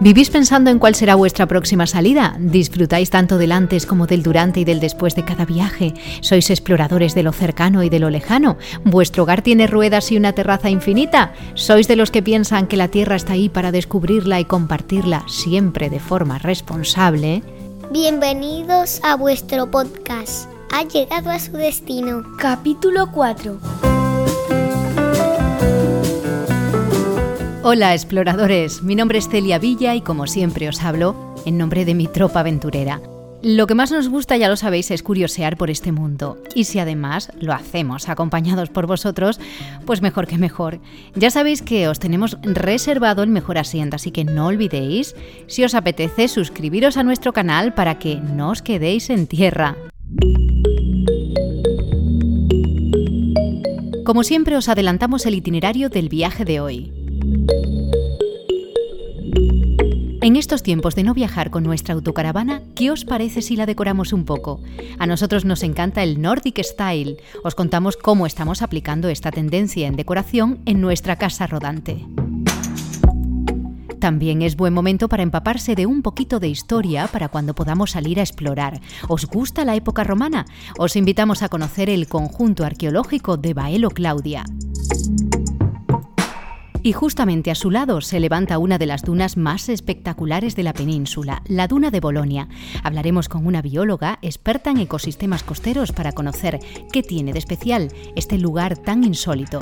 ¿Vivís pensando en cuál será vuestra próxima salida? ¿Disfrutáis tanto del antes como del durante y del después de cada viaje? ¿Sois exploradores de lo cercano y de lo lejano? ¿Vuestro hogar tiene ruedas y una terraza infinita? ¿Sois de los que piensan que la Tierra está ahí para descubrirla y compartirla siempre de forma responsable? Bienvenidos a vuestro podcast. Ha llegado a su destino. Capítulo 4. Hola exploradores, mi nombre es Celia Villa y como siempre os hablo en nombre de mi tropa aventurera. Lo que más nos gusta, ya lo sabéis, es curiosear por este mundo. Y si además lo hacemos acompañados por vosotros, pues mejor que mejor. Ya sabéis que os tenemos reservado el mejor asiento, así que no olvidéis, si os apetece, suscribiros a nuestro canal para que no os quedéis en tierra. Como siempre os adelantamos el itinerario del viaje de hoy. En estos tiempos de no viajar con nuestra autocaravana, ¿qué os parece si la decoramos un poco? A nosotros nos encanta el Nordic Style. Os contamos cómo estamos aplicando esta tendencia en decoración en nuestra casa rodante. También es buen momento para empaparse de un poquito de historia para cuando podamos salir a explorar. ¿Os gusta la época romana? Os invitamos a conocer el conjunto arqueológico de Baelo Claudia y justamente a su lado se levanta una de las dunas más espectaculares de la península, la duna de Bolonia. Hablaremos con una bióloga experta en ecosistemas costeros para conocer qué tiene de especial este lugar tan insólito.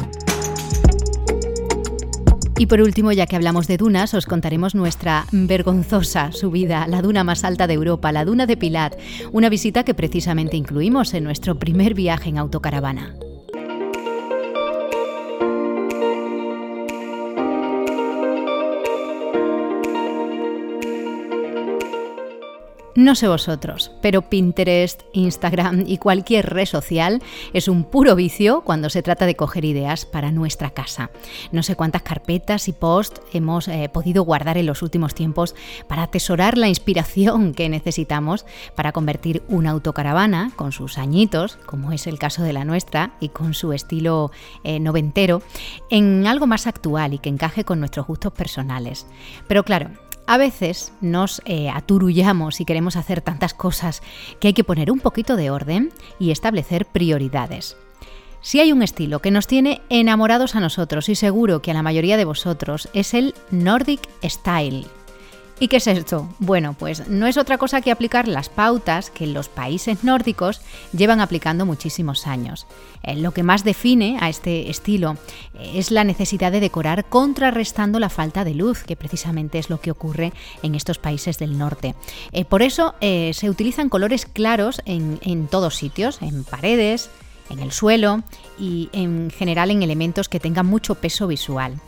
Y por último, ya que hablamos de dunas, os contaremos nuestra vergonzosa subida la duna más alta de Europa, la duna de Pilat, una visita que precisamente incluimos en nuestro primer viaje en autocaravana. No sé vosotros, pero Pinterest, Instagram y cualquier red social es un puro vicio cuando se trata de coger ideas para nuestra casa. No sé cuántas carpetas y posts hemos eh, podido guardar en los últimos tiempos para atesorar la inspiración que necesitamos para convertir una autocaravana con sus añitos, como es el caso de la nuestra, y con su estilo eh, noventero, en algo más actual y que encaje con nuestros gustos personales. Pero claro, a veces nos eh, aturullamos y queremos hacer tantas cosas que hay que poner un poquito de orden y establecer prioridades. Si hay un estilo que nos tiene enamorados a nosotros y seguro que a la mayoría de vosotros es el Nordic Style. ¿Y qué es esto? Bueno, pues no es otra cosa que aplicar las pautas que los países nórdicos llevan aplicando muchísimos años. Eh, lo que más define a este estilo eh, es la necesidad de decorar contrarrestando la falta de luz, que precisamente es lo que ocurre en estos países del norte. Eh, por eso se utilizan colores claros en, en todos sitios, en paredes, en el suelo y en general en elementos que tengan mucho peso visual.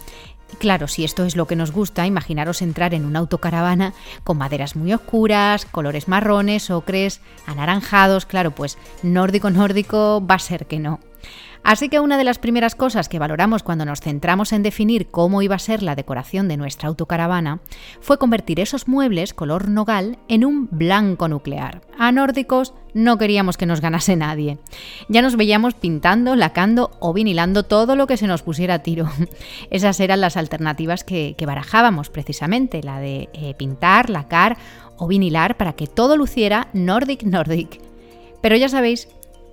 Claro, si esto es lo que nos gusta, imaginaros entrar en una autocaravana con maderas muy oscuras, colores marrones, ocres, anaranjados, claro, pues nórdico nórdico va a ser que no. Así que una de las primeras cosas que valoramos cuando nos centramos en definir cómo iba a ser la decoración de nuestra autocaravana fue convertir esos muebles color nogal en un blanco nuclear. A nórdicos no queríamos que nos ganase nadie. Ya nos veíamos pintando, lacando o vinilando todo lo que se nos pusiera a tiro. Esas eran las alternativas que, barajábamos precisamente, la de eh, pintar, lacar o vinilar para que todo luciera Nordic Nordic. Pero ya sabéis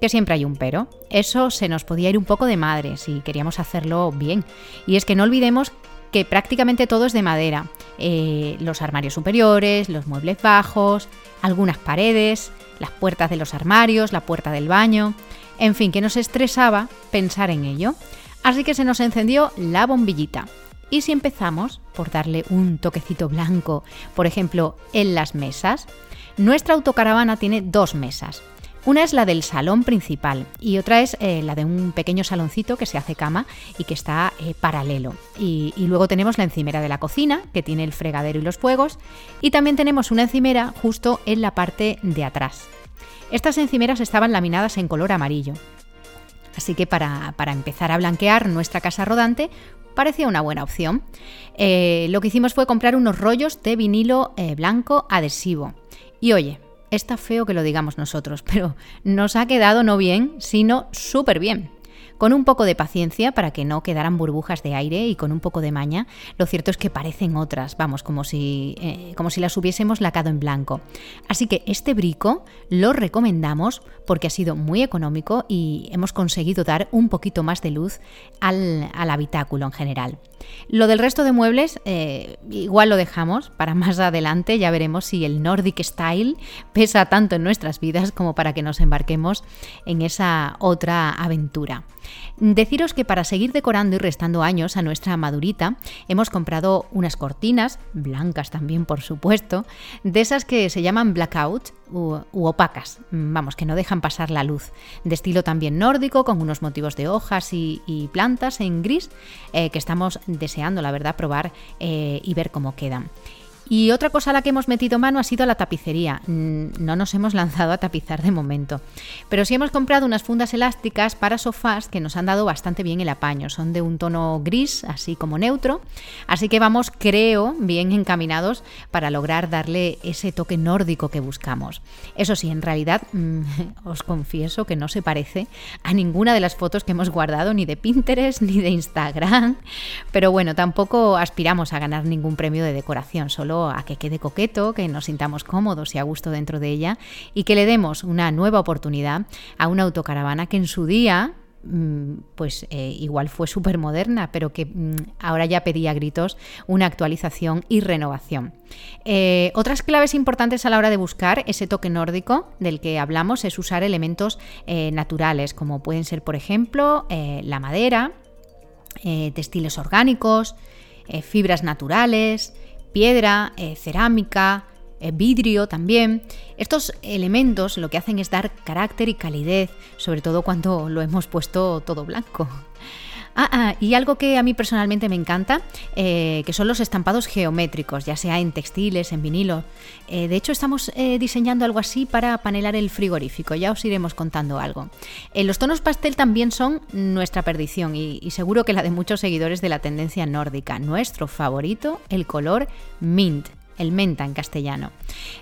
que siempre hay un pero. Eso se nos podía ir un poco de madre si queríamos hacerlo bien. Y es que no olvidemos que prácticamente todo es de madera. Eh, los armarios superiores, los muebles bajos, algunas paredes, las puertas de los armarios, la puerta del baño. En fin, que nos estresaba pensar en ello. Así que se nos encendió la bombillita. Y si empezamos por darle un toquecito blanco, por ejemplo, en las mesas, nuestra autocaravana tiene dos mesas, una es la del salón principal y otra es eh, la de un pequeño saloncito que se hace cama y que está eh, paralelo. Y, luego tenemos la encimera de la cocina, que tiene el fregadero y los fuegos, y también tenemos una encimera justo en la parte de atrás. Estas encimeras estaban laminadas en color amarillo. Así que para, empezar a blanquear nuestra casa rodante, parecía una buena opción. Eh, lo que hicimos fue comprar unos rollos de vinilo blanco adhesivo. Y oye, Está feo que lo digamos nosotros, pero nos ha quedado no bien, sino súper bien. Con un poco de paciencia para que no quedaran burbujas de aire y con un poco de maña, lo cierto es que parecen otras, vamos, como si, eh, como si las hubiésemos lacado en blanco. Así que este brico lo recomendamos porque ha sido muy económico y hemos conseguido dar un poquito más de luz al, habitáculo en general. Lo del resto de muebles eh, igual lo dejamos para más adelante, ya veremos si el Nordic Style pesa tanto en nuestras vidas como para que nos embarquemos en esa otra aventura. Deciros que para seguir decorando y restando años a nuestra madurita, hemos comprado unas cortinas, blancas también por supuesto, de esas que se llaman blackout u, opacas, vamos, que no dejan pasar la luz, de estilo también nórdico, con unos motivos de hojas y, plantas en gris, eh, que estamos deseando, la verdad, probar eh, y ver cómo quedan. Y otra cosa a la que hemos metido mano ha sido la tapicería. Mm, no nos hemos lanzado a tapizar de momento. Pero sí hemos comprado unas fundas elásticas para sofás que nos han dado bastante bien el apaño. Son de un tono gris, así como neutro. Así que vamos, creo, bien encaminados para lograr darle ese toque nórdico que buscamos. Eso sí, en realidad mm, os confieso que no se parece a ninguna de las fotos que hemos guardado, ni de Pinterest ni de Instagram. Pero bueno, tampoco aspiramos a ganar ningún premio de decoración, solo a que quede coqueto, que nos sintamos cómodos y a gusto dentro de ella y que le demos una nueva oportunidad a una autocaravana que en su día mm, pues eh, igual fue súper moderna, pero que mm, ahora ya pedía gritos una actualización y renovación. Eh, otras claves importantes a la hora de buscar ese toque nórdico del que hablamos es usar elementos eh, naturales, como pueden ser, por ejemplo, la madera, textiles orgánicos, fibras naturales, piedra, eh, cerámica, eh, vidrio también. Estos elementos lo que hacen es dar carácter y calidez, sobre todo cuando lo hemos puesto todo blanco. Ah, ah, y algo que a mí personalmente me encanta, eh, que son los estampados geométricos, ya sea en textiles, en vinilo. de hecho, estamos diseñando algo así para panelar el frigorífico, ya os iremos contando algo. los tonos pastel también son nuestra perdición y seguro que la de muchos seguidores de la tendencia nórdica. Nuestro favorito, el color mint el menta en castellano.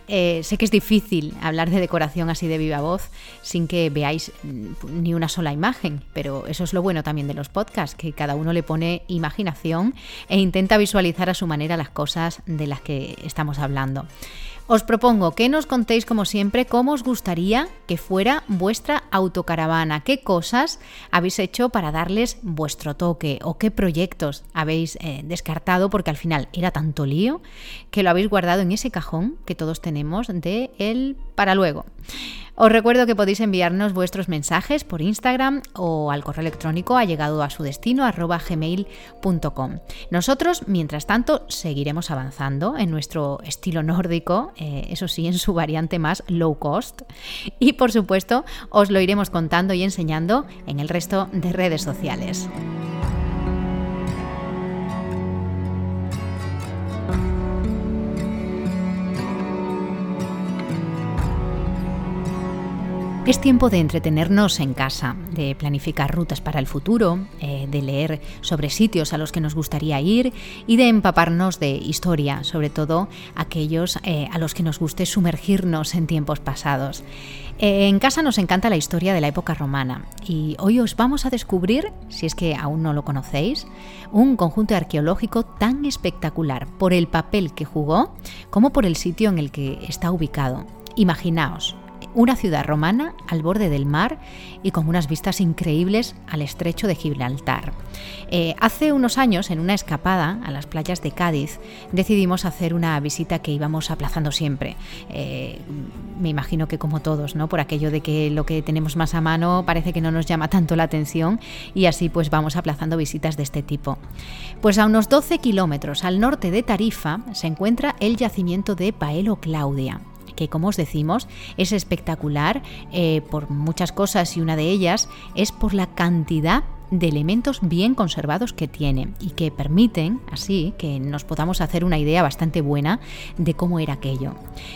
Eh, sé que es difícil hablar de decoración así de viva voz sin que veáis mm, ni una sola imagen, pero eso es lo bueno también de los podcasts, que cada uno le pone imaginación e intenta visualizar a su manera las cosas de las que estamos hablando. Os propongo que nos contéis, como siempre, cómo os gustaría que fuera vuestra autocaravana, qué cosas habéis hecho para darles vuestro toque o qué proyectos habéis eh, descartado porque al final era tanto lío que lo habéis guardado en ese cajón que todos tenemos de el para luego. Os recuerdo que podéis enviarnos vuestros mensajes por Instagram o al correo electrónico ha llegado a su destino gmail.com. Nosotros, mientras tanto, seguiremos avanzando en nuestro estilo nórdico, eh, eso sí, en su variante más low cost. Y por supuesto, os lo iremos contando y enseñando en el resto de redes sociales. Es tiempo de entretenernos en casa, de planificar rutas para el futuro, eh, de leer sobre sitios a los que nos gustaría ir y de empaparnos de historia, sobre todo aquellos eh, a los que nos guste sumergirnos en tiempos pasados. Eh, en casa nos encanta la historia de la época romana y hoy os vamos a descubrir, si es que aún no lo conocéis, un conjunto arqueológico tan espectacular por el papel que jugó como por el sitio en el que está ubicado. Imaginaos, una ciudad romana al borde del mar y con unas vistas increíbles al estrecho de Gibraltar. Eh, hace unos años, en una escapada a las playas de Cádiz, decidimos hacer una visita que íbamos aplazando siempre. Eh, me imagino que como todos, ¿no? Por aquello de que lo que tenemos más a mano parece que no nos llama tanto la atención y así pues vamos aplazando visitas de este tipo. Pues a unos 12 kilómetros al norte de Tarifa se encuentra el yacimiento de Paelo Claudia que como os decimos es espectacular eh, por muchas cosas y una de ellas es por la cantidad de elementos bien conservados que tiene y que permiten así que nos podamos hacer una idea bastante buena de cómo era aquello.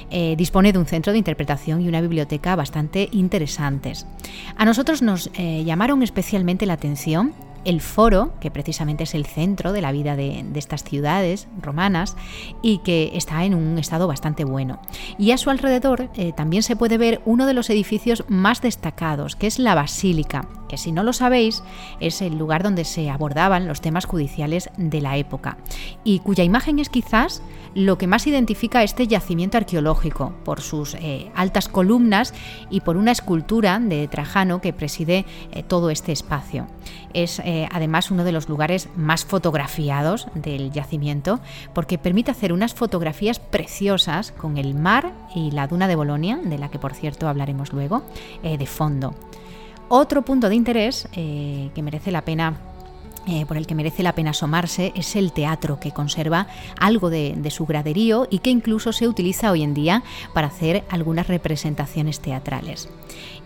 Eh, dispone de un centro de interpretación y una biblioteca bastante interesantes. A nosotros nos eh, llamaron especialmente la atención el foro, que precisamente es el centro de la vida de, estas ciudades romanas y que está en un estado bastante bueno. Y a su alrededor eh, también se puede ver uno de los edificios más destacados, que es la basílica, que si no lo sabéis es el lugar donde se abordaban los temas judiciales de la época y cuya imagen es quizás lo que más identifica este yacimiento arqueológico por sus eh, altas columnas y por una escultura de Trajano que preside eh, todo este espacio. Es eh, además uno de los lugares más fotografiados del yacimiento porque permite hacer unas fotografías preciosas con el mar y la duna de Bolonia, de la que por cierto hablaremos luego, de fondo. Otro punto de interés que merece la pena eh, por el que merece la pena asomarse es el teatro, que conserva algo de, su graderío y que incluso se utiliza hoy en día para hacer algunas representaciones teatrales.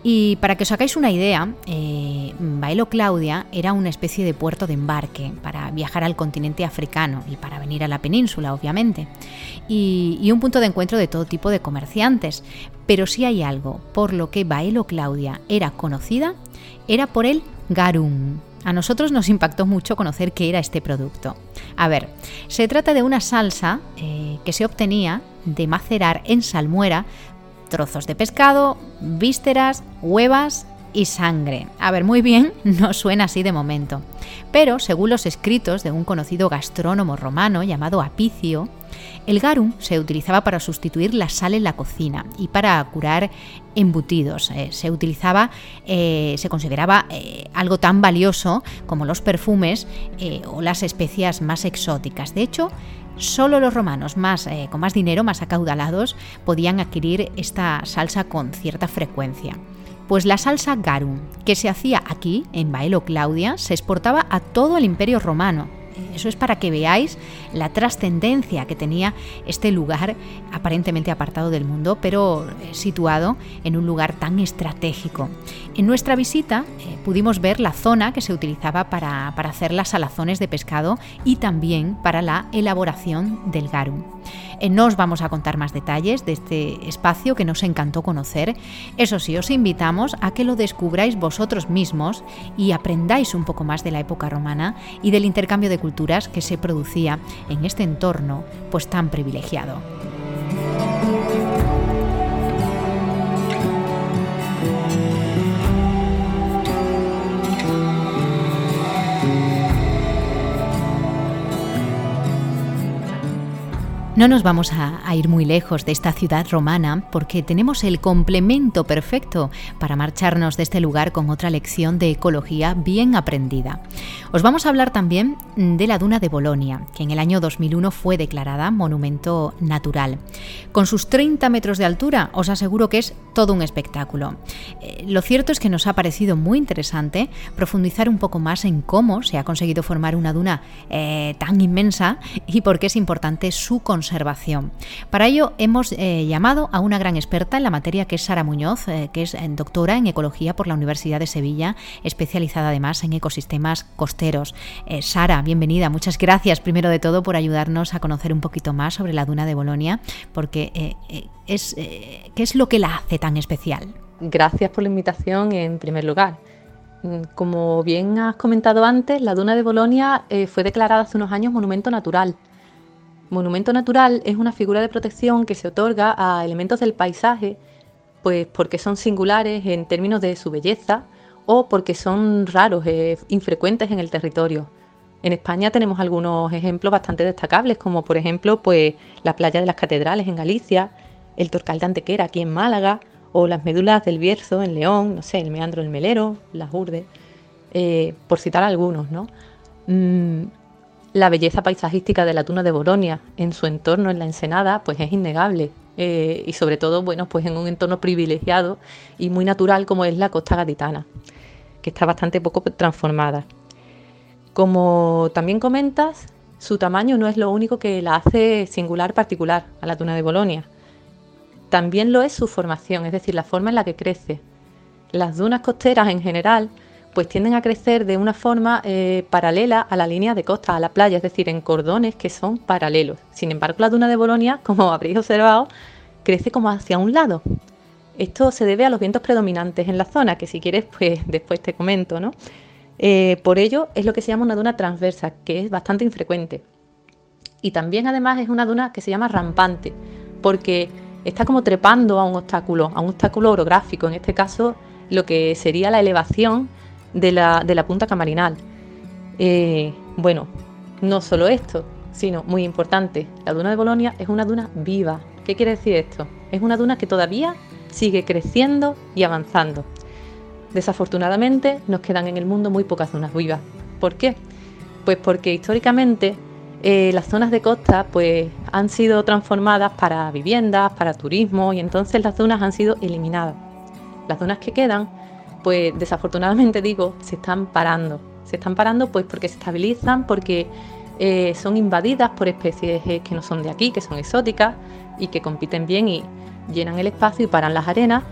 Y para que os hagáis una idea, eh, Baelo Claudia era una especie de puerto de embarque para viajar al continente africano y para venir a la península, obviamente, y, un punto de encuentro de todo tipo de comerciantes. Pero si hay algo por lo que Baelo Claudia era conocida, era por el garum, a nosotros nos impactó mucho conocer qué era este producto. A ver, se trata de una salsa eh, que se obtenía de macerar en salmuera trozos de pescado, vísceras, huevas y sangre. A ver, muy bien, no suena así de momento. Pero, según los escritos de un conocido gastrónomo romano llamado Apicio, el garum se utilizaba para sustituir la sal en la cocina y para curar embutidos. Eh, se utilizaba, eh, se consideraba eh, algo tan valioso como los perfumes o las especias más exóticas. De hecho, solo los romanos más, con más dinero, más acaudalados, podían adquirir esta salsa con cierta frecuencia. Pues la salsa garum, que se hacía aquí, en Baelo Claudia, se exportaba a todo el imperio romano eso es para que veáis la trascendencia que tenía este lugar aparentemente apartado del mundo, pero eh, situado en un lugar tan estratégico. En nuestra visita eh, pudimos ver la zona que se utilizaba para, hacer las salazones de pescado y también para la elaboración del garum. Eh, no os vamos a contar más detalles de este espacio que nos encantó conocer. Eso sí, os invitamos a que lo descubráis vosotros mismos y aprendáis un poco más de la época romana y del intercambio de culturas que se producía en este entorno pues tan privilegiado. No nos vamos a, ir muy lejos de esta ciudad romana porque tenemos el complemento perfecto para marcharnos de este lugar con otra lección de ecología bien aprendida. Os vamos a hablar también de la duna de Bolonia, que en el año 2001 fue declarada monumento natural. Con sus 30 metros de altura os aseguro que es todo un espectáculo. Eh, lo cierto es que nos ha parecido muy interesante profundizar un poco más en cómo se ha conseguido formar una duna eh, tan inmensa y por qué es importante su conservación conservación. Para ello hemos eh, llamado a una gran experta en la materia que es Sara Muñoz, eh, que es eh, doctora en ecología por la Universidad de Sevilla, especializada además en ecosistemas costeros. Sara, bienvenida. Muchas gracias primero de todo por ayudarnos a conocer un poquito más sobre la duna de Bolonia, porque es, ¿qué es lo que la hace tan especial? Gracias por la invitación en primer lugar. Mm, como bien has comentado antes, la duna de Bolonia fue declarada hace unos años monumento natural Monumento natural es una figura de protección que se otorga a elementos del paisaje, pues porque son singulares en términos de su belleza o porque son raros, e infrecuentes en el territorio. En España tenemos algunos ejemplos bastante destacables, como por ejemplo pues, la playa de las catedrales en Galicia, el Torcal de Antequera aquí en Málaga, o las médulas del Bierzo en León, no sé, el meandro del Melero, las Urdes, eh, por citar algunos, ¿no? Mm, la belleza paisajística de la Tuna de Boronia en su entorno, en la Ensenada, pues es innegable. Eh, y sobre todo, bueno, pues en un entorno privilegiado y muy natural como es la costa gaditana, que está bastante poco transformada. Como también comentas, su tamaño no es lo único que la hace singular particular a la tuna de Bolonia. También lo es su formación, es decir, la forma en la que crece. Las dunas costeras en general pues tienden a crecer de una forma eh, paralela a la línea de costa, a la playa, es decir, en cordones que son paralelos. Sin embargo, la duna de Bolonia, como habréis observado, crece como hacia un lado. Esto se debe a los vientos predominantes en la zona, que si quieres, pues después te comento, ¿no? Eh, por ello es lo que se llama una duna transversa, que es bastante infrecuente. Y también además es una duna que se llama rampante, porque está como trepando a un obstáculo, a un obstáculo orográfico, en este caso lo que sería la elevación de la, de la punta camarinal. Eh, bueno, no solo esto, sino muy importante, la duna de Bolonia es una duna viva. ¿Qué quiere decir esto? Es una duna que todavía sigue creciendo y avanzando. Desafortunadamente nos quedan en el mundo muy pocas dunas vivas. ¿Por qué? Pues porque históricamente eh, las zonas de costa pues, han sido transformadas para viviendas, para turismo y entonces las dunas han sido eliminadas. Las dunas que quedan, pues desafortunadamente digo, se están parando. Se están parando pues porque se estabilizan, porque eh, son invadidas por especies eh, que no son de aquí, que son exóticas y que compiten bien y llenan el espacio y paran las arenas.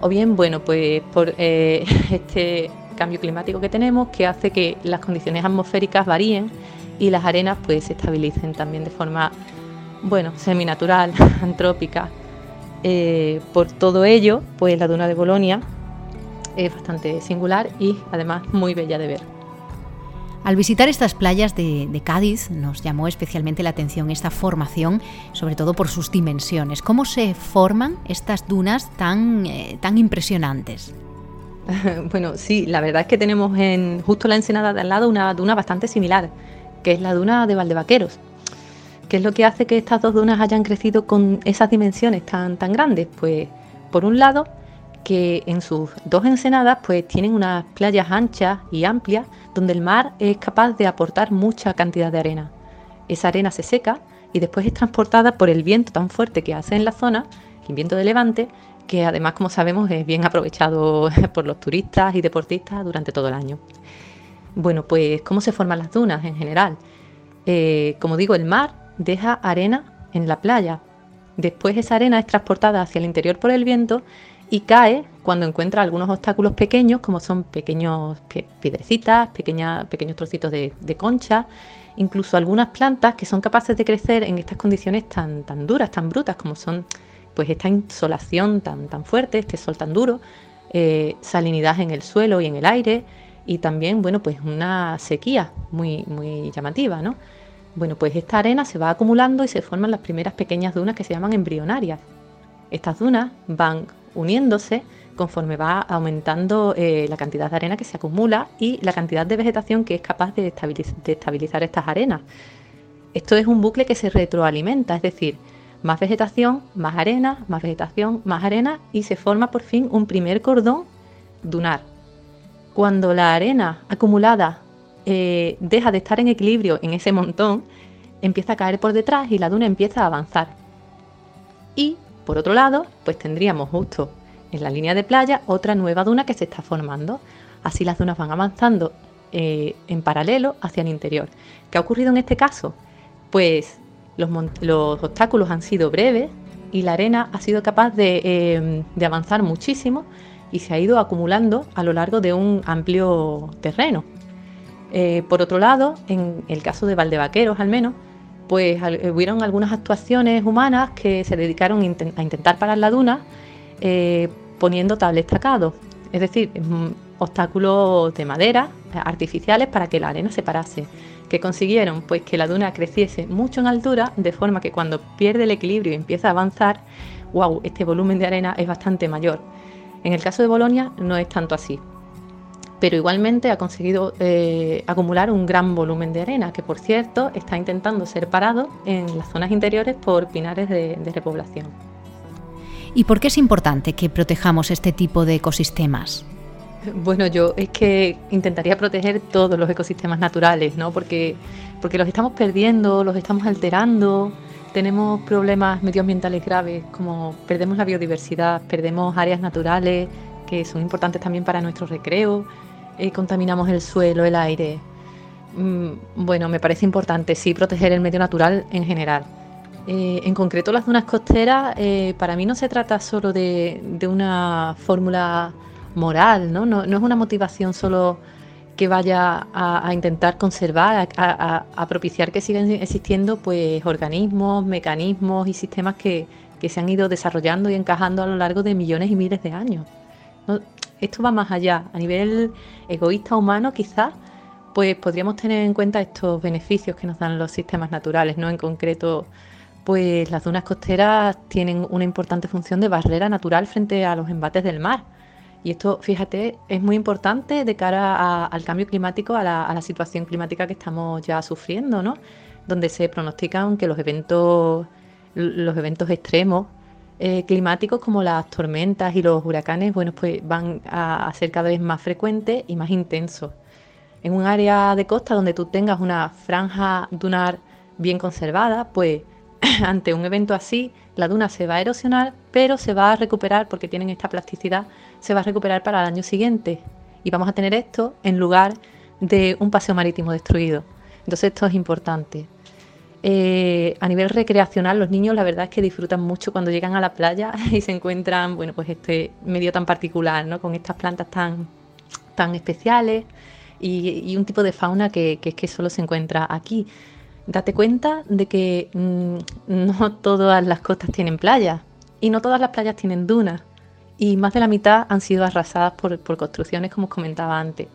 O bien, bueno, pues por eh, este cambio climático que tenemos que hace que las condiciones atmosféricas varíen y las arenas pues se estabilicen también de forma, bueno, seminatural, antrópica. por todo ello, pues la duna de Bolonia es bastante singular y además muy bella de ver. Al visitar estas playas de, Cádiz nos llamó especialmente la atención esta formación, sobre todo por sus dimensiones. ¿Cómo se forman estas dunas tan, eh, tan impresionantes? Bueno, sí, la verdad es que tenemos en justo la ensenada de al lado una duna bastante similar, que es la duna de Valdevaqueros. ¿Qué es lo que hace que estas dos dunas hayan crecido con esas dimensiones tan, tan grandes? Pues, por un lado, que en sus dos ensenadas pues tienen unas playas anchas y amplias donde el mar es capaz de aportar mucha cantidad de arena. Esa arena se seca y después es transportada por el viento tan fuerte que hace en la zona, el viento de levante, que además como sabemos es bien aprovechado por los turistas y deportistas durante todo el año. Bueno, pues ¿cómo se forman las dunas en general? Eh, como digo, el mar deja arena en la playa. Después esa arena es transportada hacia el interior por el viento y cae cuando encuentra algunos obstáculos pequeños, como son pequeños piedrecitas, pequeños trocitos de, concha, incluso algunas plantas que son capaces de crecer en estas condiciones tan, tan duras, tan brutas, como son pues esta insolación tan, tan fuerte, este sol tan duro, eh, salinidad en el suelo y en el aire, y también, bueno, pues una sequía muy, muy llamativa, ¿no? Bueno, pues esta arena se va acumulando y se forman las primeras pequeñas dunas que se llaman embrionarias. Estas dunas van uniéndose conforme va aumentando eh, la cantidad de arena que se acumula y la cantidad de vegetación que es capaz de, estabilizar estas arenas. Esto es un bucle que se retroalimenta, es decir, más vegetación, más arena, más vegetación, más arena y se forma por fin un primer cordón dunar. Cuando la arena acumulada eh, deja de estar en equilibrio en ese montón, empieza a caer por detrás y la duna empieza a avanzar. Y por otro lado, pues tendríamos justo en la línea de playa otra nueva duna que se está formando. Así las dunas van avanzando eh, en paralelo hacia el interior. ¿Qué ha ocurrido en este caso? Pues los, obstáculos han sido breves y la arena ha sido capaz de, em, avanzar muchísimo y se ha ido acumulando a lo largo de un amplio terreno. Eh, por otro lado, en el caso de Valdevaqueros al menos, pues hubieron algunas actuaciones humanas que se dedicaron a intentar parar la duna eh, poniendo tables tacados, es decir, obstáculos de madera eh, artificiales para que la arena se parase. ¿Qué consiguieron? Pues que la duna creciese mucho en altura, de forma que cuando pierde el equilibrio y empieza a avanzar, wow, este volumen de arena es bastante mayor. En el caso de Bolonia no es tanto así pero igualmente ha conseguido eh, acumular un gran volumen de arena, que por cierto está intentando ser parado en las zonas interiores por pinares de, repoblación. ¿Y por qué es importante que protejamos este tipo de ecosistemas? Bueno, yo es que intentaría proteger todos los ecosistemas naturales, ¿no? Porque, porque los estamos perdiendo, los estamos alterando, tenemos problemas medioambientales graves como perdemos la biodiversidad, perdemos áreas naturales que son importantes también para nuestro recreo, eh, contaminamos el suelo, el aire. Mm, bueno, me parece importante, sí, proteger el medio natural en general. Eh, en concreto, las zonas costeras, eh, para mí no se trata solo de, una fórmula moral, ¿no? ¿no? es una motivación solo que vaya a, intentar conservar, a, propiciar que sigan existiendo pues organismos, mecanismos y sistemas que, se han ido desarrollando y encajando a lo largo de millones y miles de años. Esto va más allá. A nivel egoísta humano, quizás, pues podríamos tener en cuenta estos beneficios que nos dan los sistemas naturales, ¿no? En concreto, pues las dunas costeras tienen una importante función de barrera natural frente a los embates del mar. Y esto, fíjate, es muy importante de cara al cambio climático, a la, situación climática que estamos ya sufriendo, ¿no? Donde se pronostican que los eventos, los eventos extremos eh, climáticos como las tormentas y los huracanes, bueno, pues van a, a, ser cada vez más frecuentes y más intensos. En un área de costa donde tú tengas una franja dunar bien conservada, pues ante un evento así, la duna se va a erosionar, pero se va a recuperar porque tienen esta plasticidad se va a recuperar para el año siguiente. Y vamos a tener esto en lugar de un paseo marítimo destruido. Entonces esto es importante. Eh, a nivel recreacional, los niños la verdad es que disfrutan mucho cuando llegan a la playa y se encuentran, bueno, pues este medio tan particular, ¿no? Con estas plantas tan, tan especiales y, un tipo de fauna que, que, que solo se encuentra aquí. Date cuenta de que mm, no todas las costas tienen playas y no todas las playas tienen dunas y más de la mitad han sido arrasadas por, construcciones, como os comentaba antes.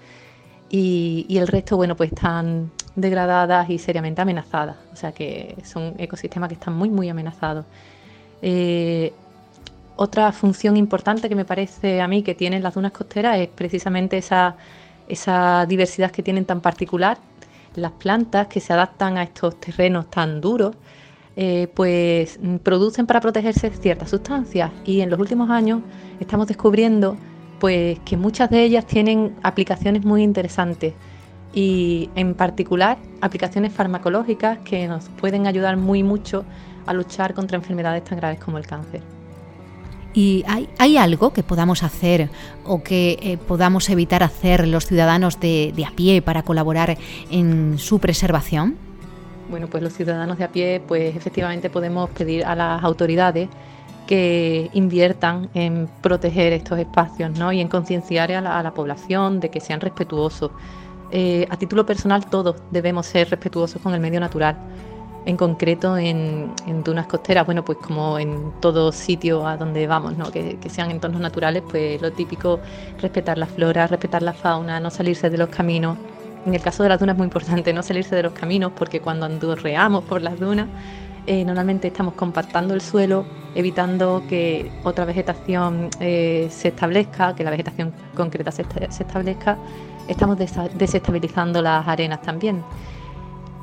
Y, el resto, bueno, pues están degradadas y seriamente amenazadas. O sea que son ecosistemas que están muy, muy amenazados. Eh, otra función importante que me parece a mí que tienen las dunas costeras es precisamente esa, esa diversidad que tienen tan particular, las plantas que se adaptan a estos terrenos tan duros eh, pues mm, producen para protegerse ciertas sustancias y en los últimos años estamos descubriendo pues que muchas de ellas tienen aplicaciones muy interesantes y en particular aplicaciones farmacológicas que nos pueden ayudar muy mucho a luchar contra enfermedades tan graves como el cáncer. ¿Y hay, algo que podamos hacer o que eh, podamos evitar hacer los ciudadanos de a pie para colaborar en su preservación? Bueno, pues los ciudadanos de a pie, pues efectivamente podemos pedir a las autoridades que inviertan en proteger estos espacios ¿no? y en concienciar a, la, población de que sean respetuosos. Eh, a título personal todos debemos ser respetuosos con el medio natural, en concreto en, dunas costeras, bueno, pues como en todo sitio a donde vamos, que sean entornos naturales, pues lo típico, respetar la flora, respetar la fauna, no salirse de los caminos, en el caso de las dunas es muy importante no salirse de los caminos porque cuando andurreamos por las dunas eh, normalmente estamos compactando el suelo, evitando que otra vegetación eh, se establezca, que la vegetación concreta se, establezca, estamos desestabilizando las arenas también.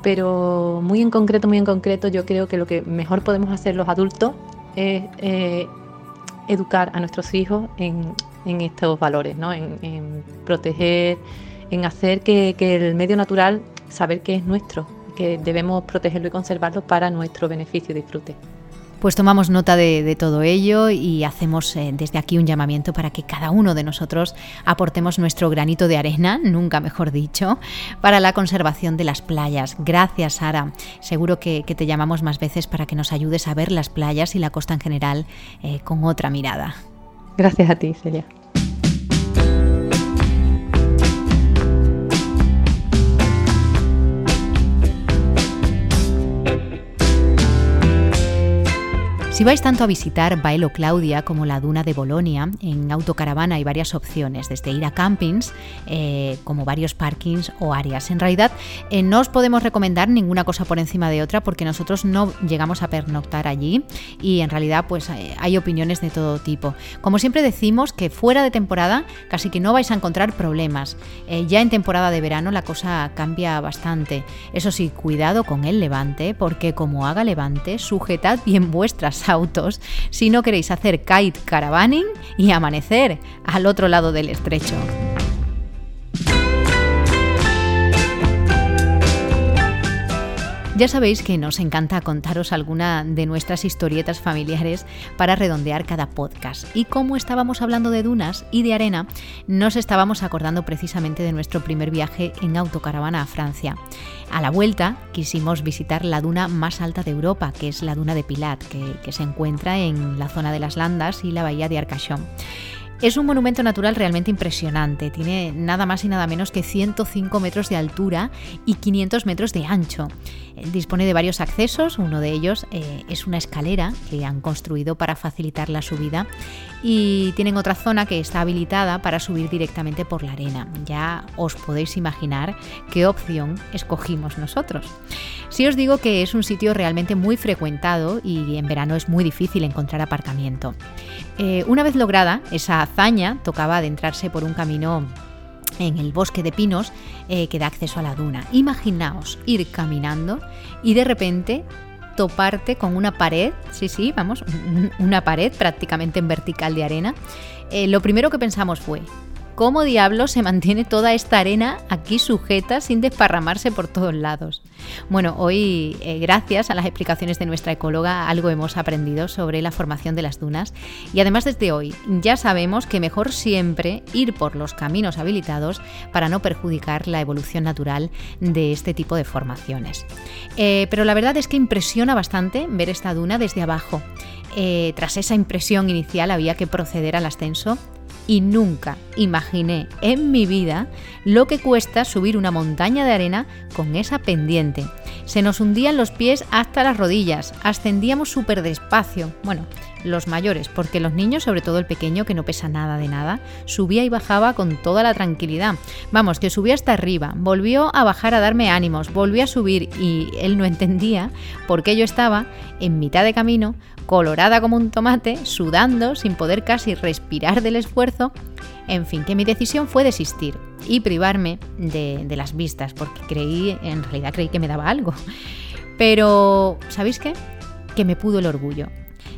Pero muy en concreto, muy en concreto, yo creo que lo que mejor podemos hacer los adultos es eh, educar a nuestros hijos en, estos valores, ¿no? en proteger en hacer que, el medio natural, saber que es nuestro, que debemos protegerlo y conservarlo para nuestro beneficio y disfrute. Pues tomamos nota de, todo ello y hacemos eh, desde aquí un llamamiento para que cada uno de nosotros aportemos nuestro granito de arena, nunca mejor dicho, para la conservación de las playas. Gracias, Sara. Seguro que, te llamamos más veces para que nos ayudes a ver las playas y la costa en general eh, con otra mirada. Gracias a ti, Celia. Si vais tanto a visitar Baelo Claudia como la Duna de Bolonia, en autocaravana hay varias opciones, desde ir a campings, eh, como varios parkings o áreas. En realidad, eh, no os podemos recomendar ninguna cosa por encima de otra porque nosotros no llegamos a pernoctar allí y en realidad pues eh, hay opiniones de todo tipo. Como siempre decimos que fuera de temporada casi que no vais a encontrar problemas. ya en temporada de verano la cosa cambia bastante. Eso sí, cuidado con el levante porque como haga levante, sujetad bien vuestras autos si no queréis hacer kite caravaning y amanecer al otro lado del estrecho. Ya sabéis que nos encanta contaros alguna de nuestras historietas familiares para redondear cada podcast. Y como estábamos hablando de dunas y de arena, nos estábamos acordando precisamente de nuestro primer viaje en autocaravana a Francia. A la vuelta quisimos visitar la duna más alta de Europa, que es la duna de Pilat, que, se encuentra en la zona de las Landas y la bahía de Arcachon. Es un monumento natural realmente impresionante, tiene nada más y nada menos que 105 metros de altura y 500 metros de ancho. Dispone de varios accesos, uno de ellos eh, es una escalera que han construido para facilitar la subida y tienen otra zona que está habilitada para subir directamente por la arena. Ya os podéis imaginar qué opción escogimos nosotros. Si os digo que es un sitio realmente muy frecuentado y en verano es muy difícil encontrar aparcamiento. Eh, una vez lograda esa hazaña tocaba adentrarse por un camino en el bosque de pinos eh, que da acceso a la duna. Imaginaos ir caminando y de repente toparte con una pared, sí, sí, vamos, una pared prácticamente en vertical de arena. Eh, lo primero que pensamos fue, ¿Cómo diablos se mantiene toda esta arena aquí sujeta sin desparramarse por todos lados? Bueno, hoy, eh, gracias a las explicaciones de nuestra ecóloga, algo hemos aprendido sobre la formación de las dunas y además desde hoy ya sabemos que mejor siempre ir por los caminos habilitados para no perjudicar la evolución natural de este tipo de formaciones. Eh, pero la verdad es que impresiona bastante ver esta duna desde abajo. Eh, tras esa impresión inicial había que proceder al ascenso y nunca imaginé en mi vida lo que cuesta subir una montaña de arena con esa pendiente. Se nos hundían los pies hasta las rodillas, ascendíamos súper despacio. Bueno, los mayores, porque los niños, sobre todo el pequeño, que no pesa nada de nada, subía y bajaba con toda la tranquilidad. Vamos, que subía hasta arriba, volvió a bajar a darme ánimos, volvió a subir y él no entendía por qué yo estaba en mitad de camino colorada como un tomate, sudando, sin poder casi respirar del esfuerzo. En fin, que mi decisión fue desistir y privarme de, las vistas, porque creí, en realidad creí que me daba algo. Pero, ¿sabéis qué? Que me pudo el orgullo.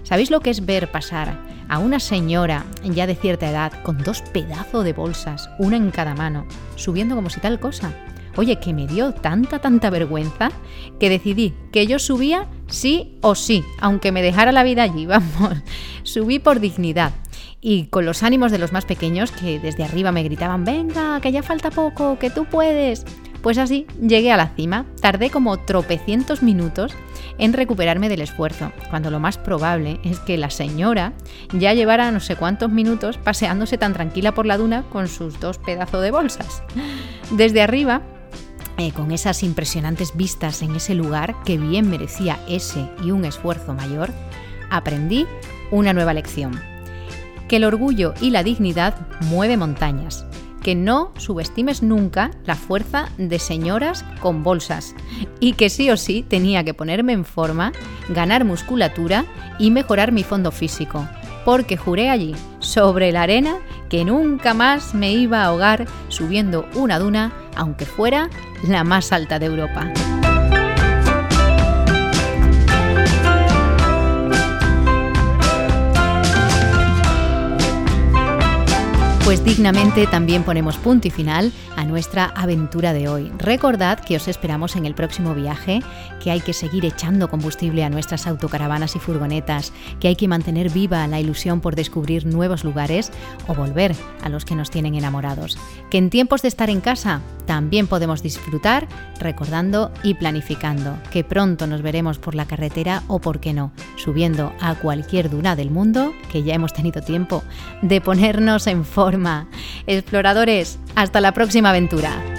¿Sabéis lo que es ver pasar a una señora ya de cierta edad con dos pedazos de bolsas, una en cada mano, subiendo como si tal cosa? Oye, que me dio tanta, tanta vergüenza que decidí que yo subía sí o sí, aunque me dejara la vida allí, vamos. Subí por dignidad. Y con los ánimos de los más pequeños que desde arriba me gritaban, venga, que ya falta poco, que tú puedes. Pues así llegué a la cima. Tardé como tropecientos minutos en recuperarme del esfuerzo, cuando lo más probable es que la señora ya llevara no sé cuántos minutos paseándose tan tranquila por la duna con sus dos pedazos de bolsas. Desde arriba eh, con esas impresionantes vistas en ese lugar que bien merecía ese y un esfuerzo mayor, aprendí una nueva lección. Que el orgullo y la dignidad mueve montañas. Que no subestimes nunca la fuerza de señoras con bolsas. Y que sí o sí tenía que ponerme en forma, ganar musculatura y mejorar mi fondo físico. Porque juré allí, sobre la arena, que nunca más me iba a ahogar subiendo una duna, aunque fuera la más alta de Europa. Pues dignamente también ponemos punto y final nuestra aventura de hoy. Recordad que os esperamos en el próximo viaje, que hay que seguir echando combustible a nuestras autocaravanas y furgonetas, que hay que mantener viva la ilusión por descubrir nuevos lugares o volver a los que nos tienen enamorados. Que en tiempos de estar en casa también podemos disfrutar recordando y planificando, que pronto nos veremos por la carretera o, por qué no, subiendo a cualquier duna del mundo, que ya hemos tenido tiempo de ponernos en forma Exploradores, hasta la próxima aventura.